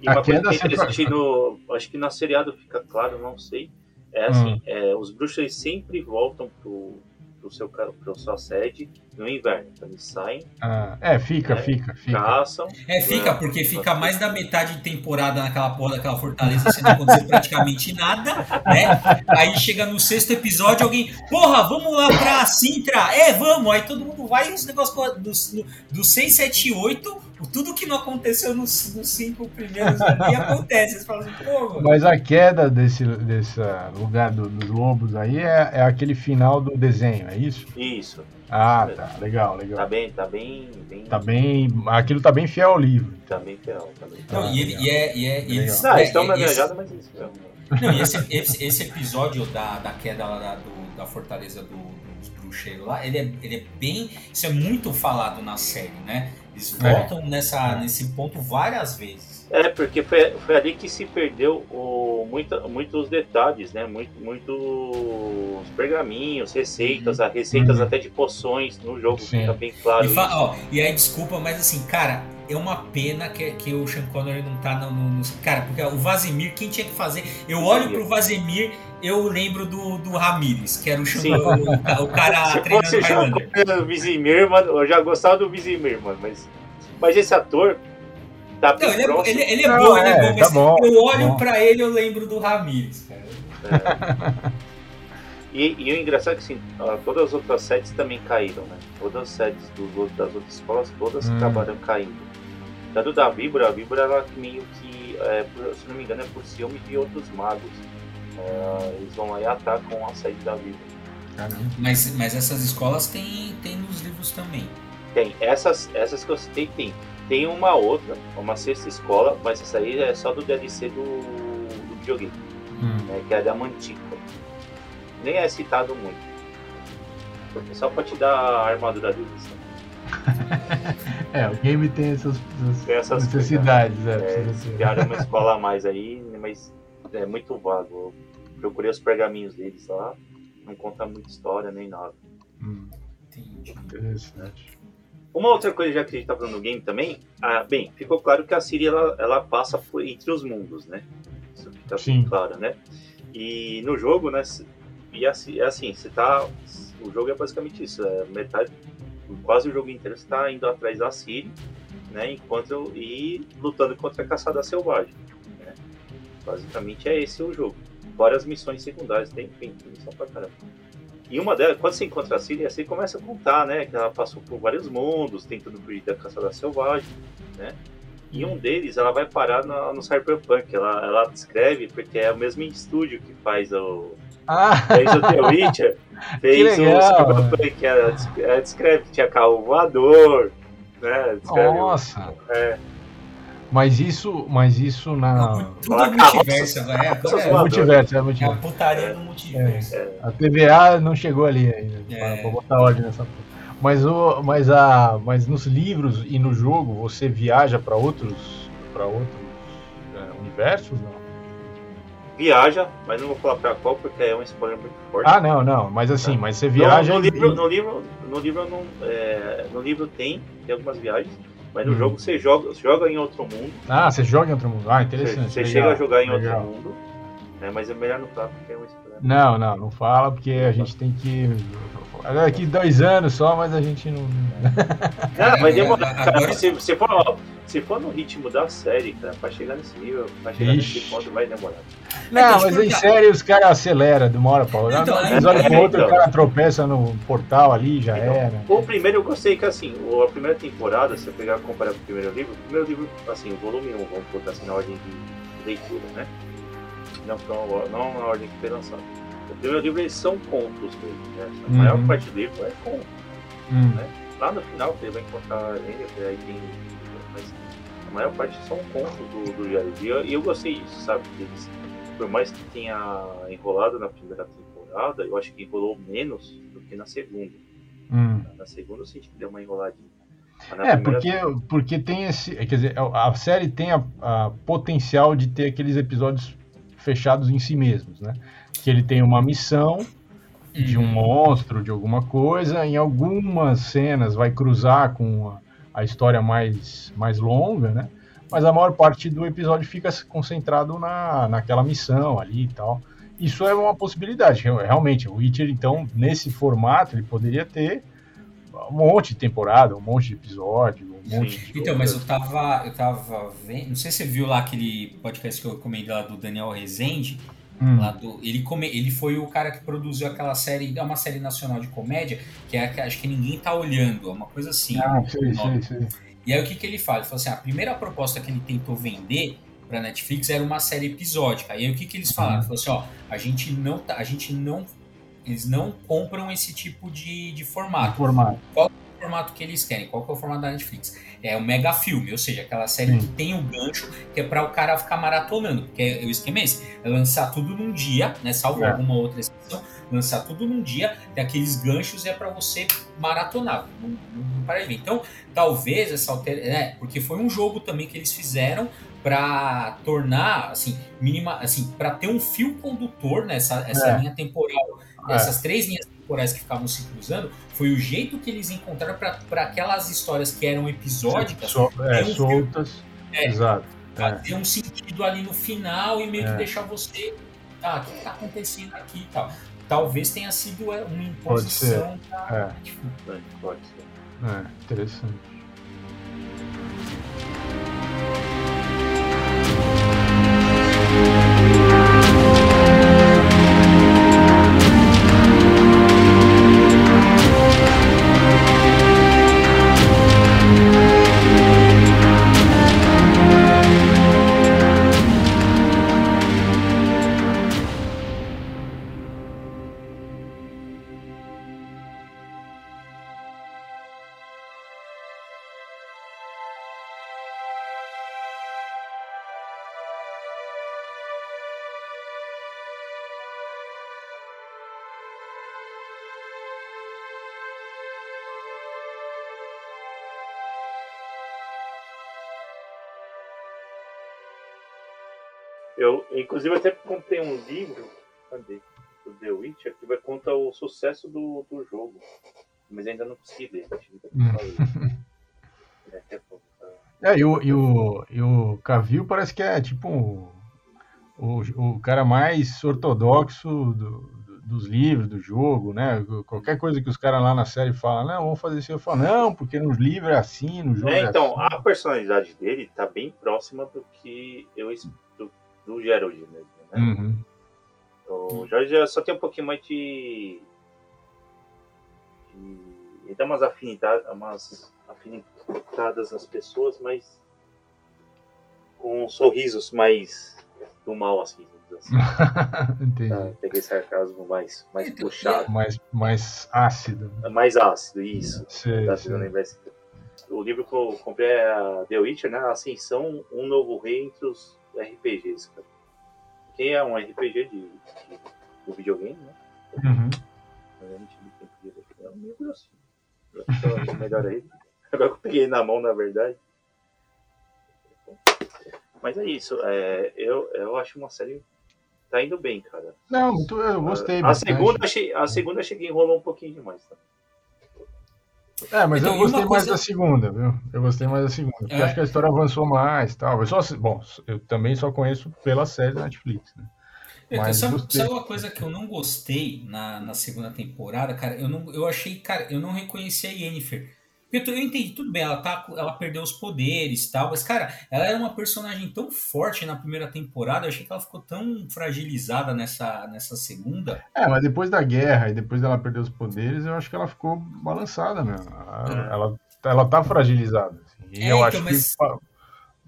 E uma a coisa que é interessante no. Acho que na seriado fica claro, não sei é assim, hum. é, os bruxos sempre voltam pro, pro, seu, pro sua sede no inverno. Então eles saem. Ah, é, fica, né, fica, fica. Caçam. É, fica, né, porque fica mais da metade de temporada naquela porra daquela fortaleza sem acontecer *laughs* praticamente nada, né? Aí chega no sexto episódio, alguém, porra, vamos lá pra Sintra. É, vamos. Aí todo mundo vai e os negócios do, do 6, 7 e 8 tudo que não aconteceu nos, nos cinco primeiros aqui acontece. Você fala assim, Pô, Mas a queda desse, desse lugar do, dos lobos aí é, é aquele final do desenho, é isso? Isso. Ah, tá. Legal, legal. Tá bem, tá bem, bem. Tá bem. Aquilo tá bem fiel ao livro. Tá bem fiel, tá bem fiel. Não, e, ele, e é. E é eles, não, eles estão na viajada, mas isso. Não, e esse, esse, esse, episódio da, da queda lá da, do, da fortaleza do, dos bruxeiros lá, ele é, ele é bem. Isso é muito falado na série, né? Eles é. voltam é. nessa, nesse ponto várias vezes. É, porque foi, foi ali que se perdeu o, muita, muitos detalhes, né? Muito, muitos pergaminhos, receitas, uhum. receitas uhum. até de poções no jogo, Sim. fica bem claro. E, ó, e aí, desculpa, mas assim, cara, é uma pena que, que o Sean Connery não tá no, no, no, Cara, porque o Vazimir, quem tinha que fazer. Eu olho pro Vazimir, eu lembro do, do Ramires, que era o, Sean, o, o, cara Se treinando fosse o Vizimir, mano, eu já gostava do Vizimir, mano, mas Mas esse ator. Tá não, ele, é, ele, ele é não, bom, ele é, bom, tá bom, eu olho bom. pra ele eu lembro do Ramirez, cara. É. *laughs* E, e, o engraçado é que assim, todas as outras séries também caíram, né? Todas as séries do, das outras escolas, todas hum. acabaram caindo. Tanto da Vibra, a Vibra ela meio que, é, se não me engano, é por ciúme de outros magos. É, eles vão lá e atacam a série da Vibra. Mas, mas essas escolas tem, tem nos livros também. Tem. Essas, essas que eu citei tem. Tem uma outra, uma sexta escola, mas essa aí é só do DLC do, do videogame. Hum. Né, que é a da Mantica nem é citado muito. Só pra te dar a armadura deles. *laughs* é, o game tem essas, essas, tem essas necessidades. Coisas, né? é, é, uma *laughs* escola a mais aí, mas é muito vago. Eu procurei os pergaminhos deles lá, não conta muita história nem nada. Hum. Entendi. Interessante. Uma outra coisa, já que a gente tá falando do game também, ah, bem, ficou claro que a Siri ela, ela passa por, entre os mundos, né? Isso fica Sim. claro, né? E no jogo, né, e assim, é assim, você tá. O jogo é basicamente isso. É metade. Quase o jogo inteiro você tá indo atrás da Siri, né? Enquanto. E lutando contra a caçada selvagem. Né? Basicamente é esse o jogo. Várias missões secundárias, tem, tem missão pra caramba. E uma delas, quando você encontra a Siri, você começa a contar, né? Que ela passou por vários mundos, tentando fugir da caçada selvagem, né? E um deles, ela vai parar no, no Cyberpunk. Ela, ela descreve, porque é o mesmo estúdio que faz o, ah. Fez o The Witcher, *laughs* fez o Cyberpunk, que era, era, descreve tinha carro voador, né? Descreve, Nossa! É. Mas isso, mas isso na. Tudo é multiverso, né? É, é, multiverso, é multiverso. É a putaria do multiverso. É. A TVA não chegou ali ainda, é. pra, botar ordem nessa mas, o, mas, a, mas nos livros e no jogo você viaja para outros, pra outros é, universos? Não? Viaja, mas não vou falar pra qual porque é um spoiler muito forte. Ah, não, não, mas assim, tá. mas você viaja. No, no, livro, e... no livro, no livro, não, é, no livro tem, tem algumas viagens, mas no hum. jogo você joga, você joga em outro mundo. Ah, você joga em outro mundo. Ah, interessante. Você, você chega a jogar em legal. outro mundo, né, mas é melhor não falar porque é um spoiler. Não, não, não fala porque a gente tem que. Daqui dois anos só, mas a gente não. *laughs* Não, vai demorar. Cara, se, se, for, se for no ritmo da série, cara, pra chegar nesse nível, pra chegar Ixi. nesse ponto, vai demorar. Não, mas em série os caras aceleram de uma hora pra outra. Então, mas olha pro outro, o cara tropeça no portal ali, já então, era. O primeiro eu gostei que assim, a primeira temporada, se eu pegar e comparar com o primeiro livro, o primeiro livro, assim, o volume 1, vamos botar assim na ordem de leitura, né? Não, não na ordem que foi lançado. O primeiro livro eles são contos mesmo, né? A uhum. maior parte do livro é conto. Uhum. Né? Lá no final você vai encontrar ele, aí tem. Mas a maior parte são contos do, do Jair. E eu, eu gostei disso, sabe? Eles por mais que tenha enrolado na primeira temporada, eu acho que enrolou menos do que na segunda. Hum. Na segunda eu senti que deu uma enroladinha. É, porque, porque tem esse. Quer dizer, a série tem a, a, potencial de ter aqueles episódios fechados em si mesmos, né? Que ele tem uma missão de um monstro, de alguma coisa, em algumas cenas vai cruzar com a, a história mais, mais longa, né? mas a maior parte do episódio fica concentrado na, naquela missão ali e tal. Isso é uma possibilidade, realmente. O Witcher, então, nesse formato, ele poderia ter um monte de temporada, um monte de episódio, um monte de Então, mas eu tava, eu tava vendo, não sei se você viu lá aquele podcast que eu recomendei lá do Daniel Rezende, Hum. Lá do, ele, come, ele foi o cara que produziu aquela série, é uma série nacional de comédia, que é acho que ninguém tá olhando, é uma coisa assim. Ah, sei, sei, sei. E aí o que, que ele fala? Ele falou assim: a primeira proposta que ele tentou vender para Netflix era uma série episódica. E aí o que, que eles falaram? Ele falou assim: ó, a gente não tá, a gente não eles não compram esse tipo de, de formato. formato. Qual formato que eles querem? Qual é o formato da Netflix? É o mega filme, ou seja, aquela série Sim. que tem o um gancho, que é para o cara ficar maratonando. Porque o esquema é esse: é lançar tudo num dia, né? Salvo é. alguma outra exceção, lançar tudo num dia, tem aqueles ganchos é para você maratonar. Não, não para de ver. Então, talvez essa alteração. Né, porque foi um jogo também que eles fizeram para tornar, assim, mínima, assim, para ter um fio condutor nessa essa é. linha temporal, é. essas três linhas temporais que ficavam se cruzando, foi o jeito que eles encontraram para aquelas histórias que eram episódicas, so, é, um soltas, fio, é, exato. Fazer um sentido ali no final e meio que é. deixar você, tá, o que está acontecendo aqui e tal talvez tenha sido é, uma imposição. Pode ser. Da... É. Pode ser. É, interessante. Eu, inclusive, até comprei um livro. Cadê? Do The Witcher, que vai contar o sucesso do, do jogo. Mas ainda não consegui ler. É, e o, e o, e o Cavill parece que é tipo um, o, o cara mais ortodoxo do, dos livros, do jogo, né? Qualquer coisa que os caras lá na série falam, não, vamos fazer isso, eu falo, não, porque nos livros é assim, no jogo é, é então, assim. a personalidade dele tá bem próxima do que eu do, do Gerald mesmo, né? Uhum. O Jorge só tem um pouquinho mais de, de ele dá umas afinidades, umas afinidades nas pessoas, mas com sorrisos mais do mal, assim. assim. *laughs* Entendi. Tá, peguei sarcasmo mais, mais então, puxado. Mais, mais ácido. É mais ácido, isso. Sim, tá sim. O livro que eu comprei é a The Witcher, né? Ascensão, um novo rei entre os RPGs, cara. Quem é um RPG de, de, do videogame, né? Uhum. É meio grossinho. Melhor aí. Agora que eu peguei na mão, na verdade. Mas é isso. É, eu, eu acho uma série. Tá indo bem, cara. Não, eu gostei. A, segunda, a segunda achei que enrolou um pouquinho demais. Tá? É, mas então, eu gostei mais da segunda, viu? Eu gostei mais da segunda. Porque é. acho que a história avançou mais tal. Eu só, bom, eu também só conheço pela série da Netflix, né? Então, sabe, sabe, uma coisa que eu não gostei na, na segunda temporada, cara? Eu, não, eu achei, cara, eu não reconheci a Yennefer. Eu, eu entendi, tudo bem, ela, tá, ela perdeu os poderes e tal, mas, cara, ela era uma personagem tão forte na primeira temporada, eu achei que ela ficou tão fragilizada nessa, nessa segunda. É, mas depois da guerra e depois dela perder os poderes, eu acho que ela ficou balançada mesmo. Ela, é. ela, ela tá fragilizada. Assim, e é, eu então, acho mas... que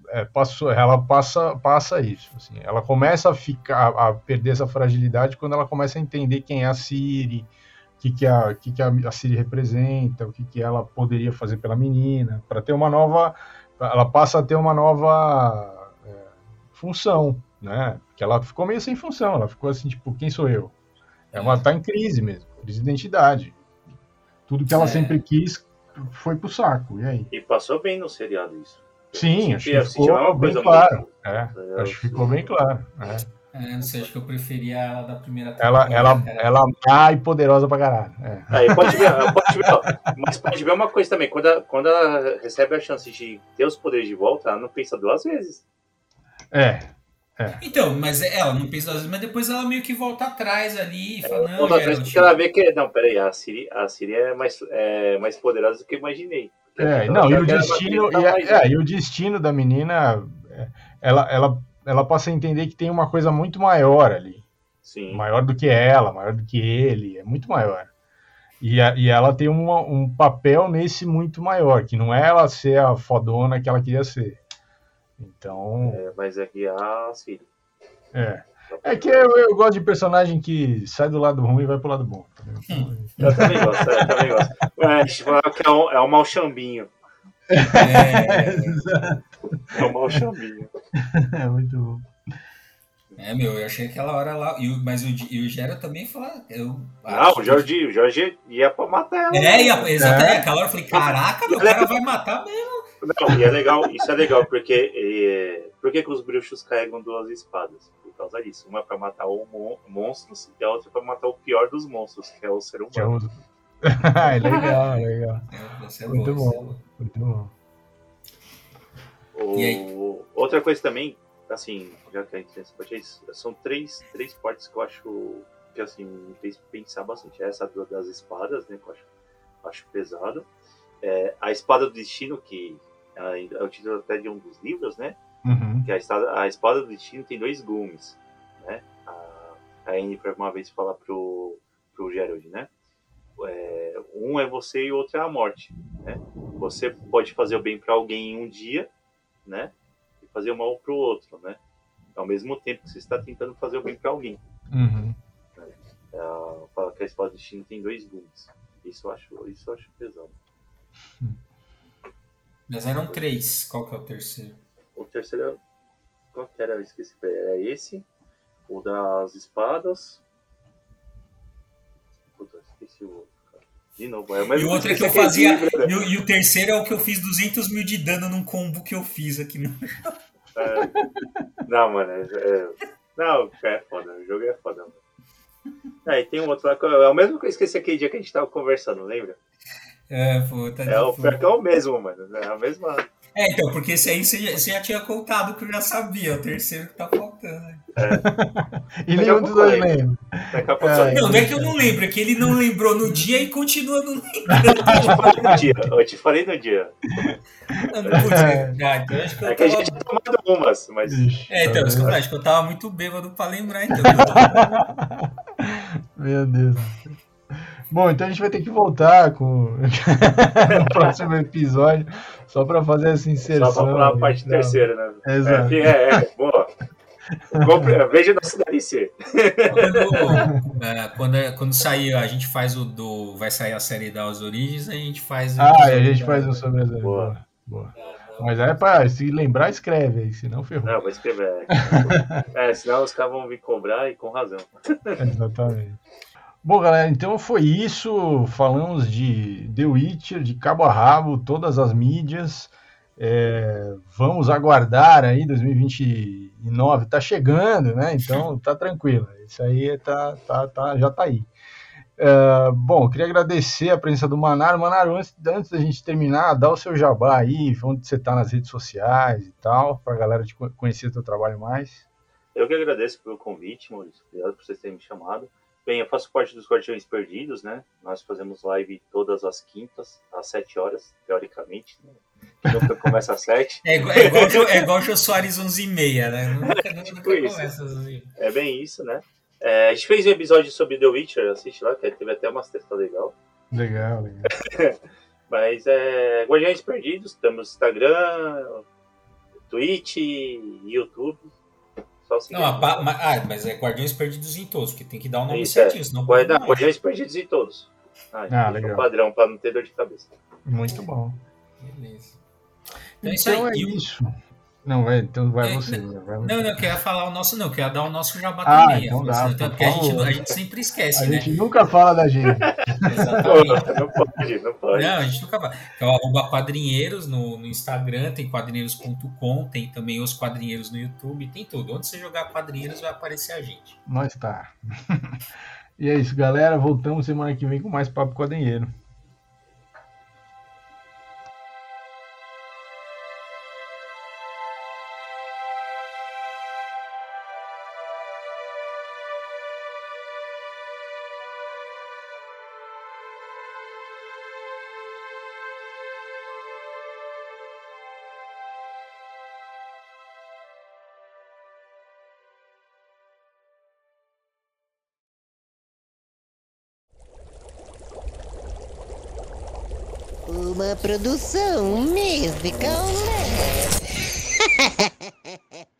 é, passou, ela passa, passa isso. Assim, ela começa a ficar a perder essa fragilidade quando ela começa a entender quem é a Siri, que, que, a, que, que a Siri representa, o que, que ela poderia fazer pela menina, para ter uma nova. Ela passa a ter uma nova é, função, né? Porque ela ficou meio sem função, ela ficou assim, tipo, quem sou eu? Ela é. tá em crise mesmo, crise de identidade. Tudo que ela é. sempre quis foi pro saco, e aí? E passou bem no seriado isso. Sim, acho que ficou bem claro. É, acho que ficou bem claro. É. É, não sei, acho que eu preferia ela da primeira temporada. Ela, ela, ela má e poderosa pra caralho. É. Aí, pode ver, pode ver, mas pode ver uma coisa também, quando ela, quando ela recebe a chance de ter os poderes de volta, ela não pensa duas vezes. É. é. Então, mas ela não pensa duas vezes, mas depois ela meio que volta atrás ali e fala, não, não Geralt, ela vê que. Não, peraí, a Siri, a Siri é, mais, é mais poderosa do que eu imaginei. É, não, e o destino, e, é, e o destino da menina, é, ela, ela ela passa a entender que tem uma coisa muito maior ali. Sim. Maior do que ela, maior do que ele, é muito maior. E, a, e ela tem uma, um papel nesse muito maior, que não é ela ser a fodona que ela queria ser. Então. É, mas é que a Siri. É. É que eu, eu, gosto de personagem que sai do lado ruim e vai pro lado bom. Hum. Eu também gosto, eu também gosto. É, é, um, é um malchambinho. É, *laughs* é um malchambinho. É muito bom. É, meu, eu achei aquela hora lá. E o, mas o, e o Gera também fala. Eu não, o Jorge, o Jorge ia pra matar ela. É, ia, exatamente. É. Aquela hora eu falei: caraca, meu, o cara vai matar mesmo. Não, e é legal, isso é legal, porque. É, por que, que os bruxos carregam duas espadas? Por causa disso. Uma é pra matar o mon monstros e a outra é pra matar o pior dos monstros, que é o ser humano. *laughs* É legal, legal. É, muito bom, muito bom. O... Outra coisa também, assim, já que a gente tem esse são três, três partes que eu acho que assim, me fez pensar bastante. Essa das espadas, né, que eu acho, acho pesado. É, a Espada do Destino, que é o título até de um dos livros, né? Uhum. Que a espada, a espada do Destino tem dois gumes, né? A, a Anne, por uma vez, fala pro, pro Gerald, né? É, um é você e o outro é a morte, né? Você pode fazer o bem para alguém em um dia, né? E fazer o mal para o outro, né? Ao mesmo tempo que você está tentando fazer o bem para alguém. Uhum. Né? É, fala que a espada do destino tem dois gumes. Isso eu acho, isso eu acho pesado. Mas eram três. Qual que é o terceiro? O terceiro é... Qual que era? Eu esqueci. Era esse. O das espadas. O outro. De novo, é e o outro é que eu *laughs* fazia. E o, e o, terceiro é o que eu fiz 200 mil de dano num combo que eu fiz aqui no. É. Não, mano. É, é... Não, é foda. O jogo é foda, mano. É, e tem um outro lá. É o mesmo que eu esqueci aquele dia que a gente tava conversando, lembra? É, puta. É, o pior que é o mesmo, mano. É a mesma. É, então, porque esse aí você já, você já tinha contado que eu já sabia, é o terceiro que tá faltando. É. *laughs* e nenhum dos dois lembra. É, não, não é que eu não lembro, é que ele não lembrou no dia e continua não *laughs* lembrando. no dia, eu te falei no dia. Não, não pude lembrar, então acho que eu É que a gente tinha tomado umas, mas. É, então, eu acho que eu tava muito bêbado pra lembrar, então. *laughs* Meu Deus. Bom, então a gente vai ter que voltar com no próximo episódio, só para fazer essa inserção. Só para falar a parte terceira, né? Exato. É, é, é boa. Veja da cidade C. Quando, é, quando, quando sair, a gente faz o do. Vai sair a série das origens, a gente faz. Ah, a gente faz o sobre as Boa. Boa. Mas é para se lembrar, escreve aí, senão ferrou. Não, vou escrever. É, *laughs* senão os caras vão vir cobrar e com razão. Exatamente. Bom, galera, então foi isso. Falamos de The Witcher, de cabo a rabo, todas as mídias. É, vamos aguardar aí, 2029 está chegando, né? Então *laughs* tá tranquilo. Isso aí tá, tá, tá, já tá aí. É, bom, queria agradecer a presença do Manaro. Manaro, antes, antes da gente terminar, dá o seu jabá aí, onde você está nas redes sociais e tal, para a galera te conhecer o seu trabalho mais. Eu que agradeço pelo convite, Maurício. Obrigado por vocês terem me chamado. Bem, eu faço parte dos Guardiões Perdidos, né? Nós fazemos live todas as quintas, às 7 horas, teoricamente. Né? Nunca começa às 7. É, igual, é igual, é igual o Jô Soares 11 e meia, né? Nunca, nunca, tipo nunca começa assim. É bem isso, né? É, a gente fez um episódio sobre The Witcher, assiste lá, que teve até umas testas legal. Legal, legal. *laughs* Mas é Guardiões Perdidos, temos Instagram, Twitch, YouTube. Não, a, ah, mas é Guardiões Perdidos em todos, porque tem que dar o um nome Isso, certinho, é. senão pode não, Guardiões Perdidos em todos. Ah, ah legal. É um padrão para não ter dor de cabeça. Muito bom. Beleza. Então, então é isso. Não, vai, então vai é, você. Não, vai não, não, eu queria falar o nosso, não, eu queria dar o nosso jabá ah, também. Então dá, então, porque a gente, a gente sempre esquece, a né? A gente nunca fala da gente. *laughs* Exatamente. não pode, não pode. Não, a gente nunca fala. Então, arroba quadrinheiros no, no Instagram, tem quadrinheiros.com, tem também os quadrinheiros no YouTube, tem tudo. Onde você jogar quadrinheiros vai aparecer a gente. Nós tá. *laughs* e é isso, galera. Voltamos semana que vem com mais Papo Quadrinheiro. produção musical. Né? *laughs*